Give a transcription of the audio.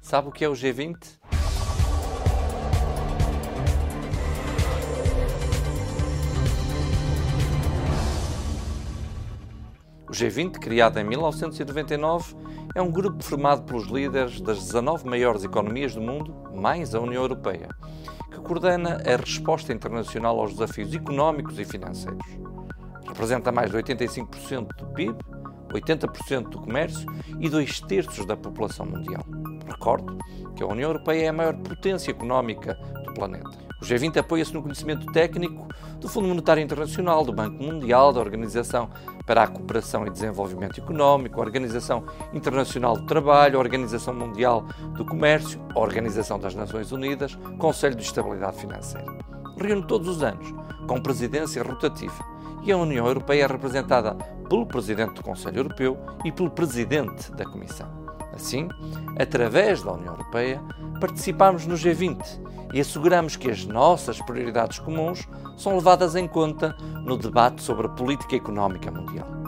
Sabe o que é o G20? O G20, criado em 1999, é um grupo formado pelos líderes das 19 maiores economias do mundo, mais a União Europeia, que coordena a resposta internacional aos desafios económicos e financeiros. Representa mais de 85% do PIB, 80% do comércio e dois terços da população mundial. Recordo que a União Europeia é a maior potência económica do planeta. O G20 apoia-se no conhecimento técnico do Fundo Monetário Internacional, do Banco Mundial, da Organização para a Cooperação e Desenvolvimento Económico, Organização Internacional do Trabalho, Organização Mundial do Comércio, Organização das Nações Unidas, Conselho de Estabilidade Financeira. Reúne todos os anos, com presidência rotativa, e a União Europeia é representada pelo Presidente do Conselho Europeu e pelo Presidente da Comissão. Assim, através da União Europeia, participamos no G20 e asseguramos que as nossas prioridades comuns são levadas em conta no debate sobre a política económica mundial.